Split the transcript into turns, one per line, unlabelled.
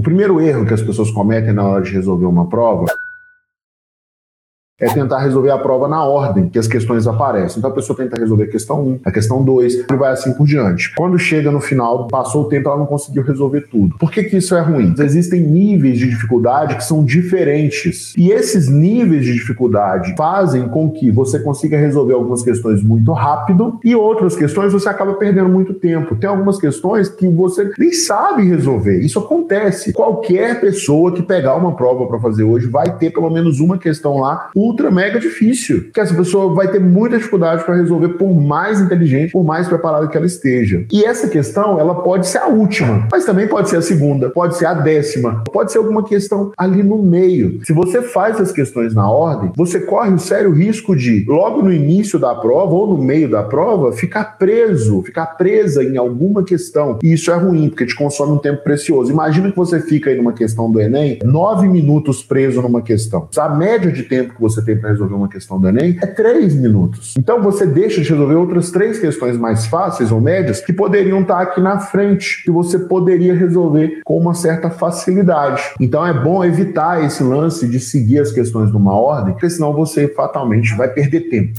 O primeiro erro que as pessoas cometem na hora de resolver uma prova é tentar resolver a prova na ordem que as questões aparecem. Então a pessoa tenta resolver a questão 1, a questão 2, e vai assim por diante. Quando chega no final, passou o tempo, ela não conseguiu resolver tudo. Por que, que isso é ruim? Existem níveis de dificuldade que são diferentes. E esses níveis de dificuldade fazem com que você consiga resolver algumas questões muito rápido e outras questões você acaba perdendo muito tempo. Tem algumas questões que você nem sabe resolver. Isso acontece. Qualquer pessoa que pegar uma prova para fazer hoje vai ter pelo menos uma questão lá ultra mega difícil. Que essa pessoa vai ter muita dificuldade para resolver, por mais inteligente, por mais preparada que ela esteja. E essa questão, ela pode ser a última, mas também pode ser a segunda, pode ser a décima, pode ser alguma questão ali no meio. Se você faz as questões na ordem, você corre o sério risco de, logo no início da prova ou no meio da prova, ficar preso, ficar presa em alguma questão. E isso é ruim, porque te consome um tempo precioso. Imagina que você fica aí numa questão do Enem, nove minutos preso numa questão. A média de tempo que você você tem para resolver uma questão do Enem é três minutos. Então você deixa de resolver outras três questões mais fáceis ou médias que poderiam estar aqui na frente, que você poderia resolver com uma certa facilidade. Então é bom evitar esse lance de seguir as questões numa ordem, porque senão você fatalmente vai perder tempo.